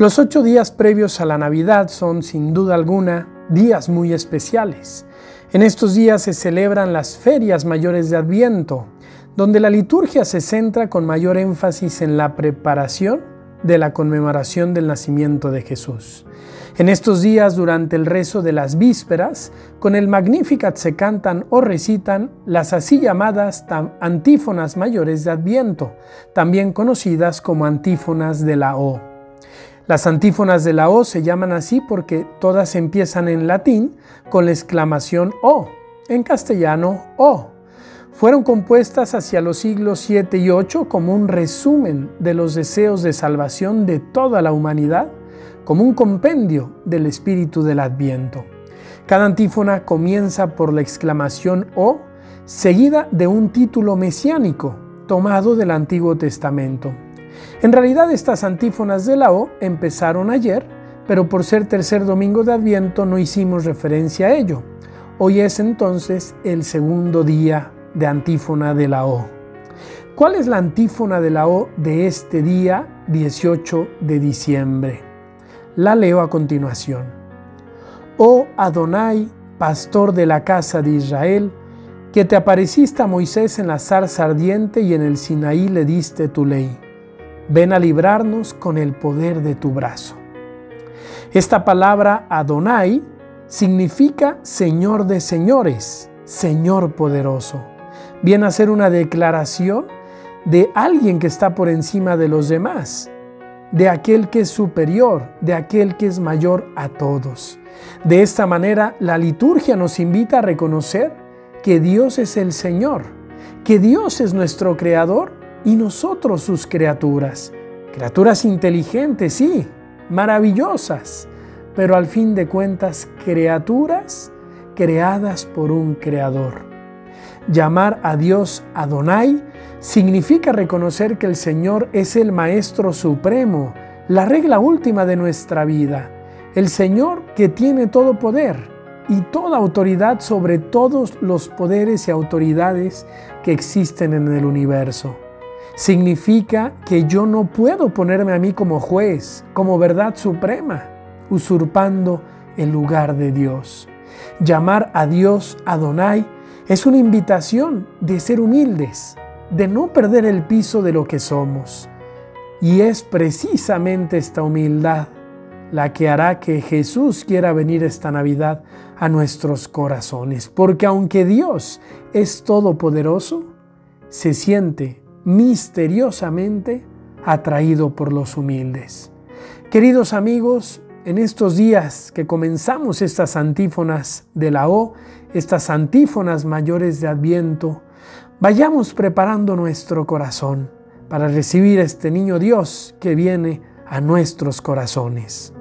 Los ocho días previos a la Navidad son, sin duda alguna, días muy especiales. En estos días se celebran las ferias mayores de Adviento, donde la liturgia se centra con mayor énfasis en la preparación de la conmemoración del nacimiento de Jesús. En estos días, durante el rezo de las vísperas, con el Magnificat se cantan o recitan las así llamadas antífonas mayores de Adviento, también conocidas como antífonas de la O. Las antífonas de la O se llaman así porque todas empiezan en latín con la exclamación O, en castellano O. Fueron compuestas hacia los siglos 7 y 8 como un resumen de los deseos de salvación de toda la humanidad, como un compendio del espíritu del Adviento. Cada antífona comienza por la exclamación O, seguida de un título mesiánico tomado del Antiguo Testamento. En realidad estas antífonas de la O empezaron ayer, pero por ser tercer domingo de Adviento no hicimos referencia a ello. Hoy es entonces el segundo día de antífona de la O. ¿Cuál es la antífona de la O de este día 18 de diciembre? La leo a continuación. Oh Adonai, pastor de la casa de Israel, que te apareciste a Moisés en la zarza ardiente y en el Sinaí le diste tu ley ven a librarnos con el poder de tu brazo. Esta palabra Adonai significa Señor de señores, Señor poderoso. Viene a ser una declaración de alguien que está por encima de los demás, de aquel que es superior, de aquel que es mayor a todos. De esta manera, la liturgia nos invita a reconocer que Dios es el Señor, que Dios es nuestro Creador y nosotros sus criaturas. Criaturas inteligentes, sí, maravillosas, pero al fin de cuentas criaturas creadas por un creador. Llamar a Dios Adonai significa reconocer que el Señor es el Maestro Supremo, la regla última de nuestra vida, el Señor que tiene todo poder y toda autoridad sobre todos los poderes y autoridades que existen en el universo significa que yo no puedo ponerme a mí como juez, como verdad suprema, usurpando el lugar de Dios. Llamar a Dios Adonai es una invitación de ser humildes, de no perder el piso de lo que somos. Y es precisamente esta humildad la que hará que Jesús quiera venir esta Navidad a nuestros corazones. Porque aunque Dios es todopoderoso, se siente misteriosamente atraído por los humildes. Queridos amigos, en estos días que comenzamos estas antífonas de la O, estas antífonas mayores de Adviento, vayamos preparando nuestro corazón para recibir este niño Dios que viene a nuestros corazones.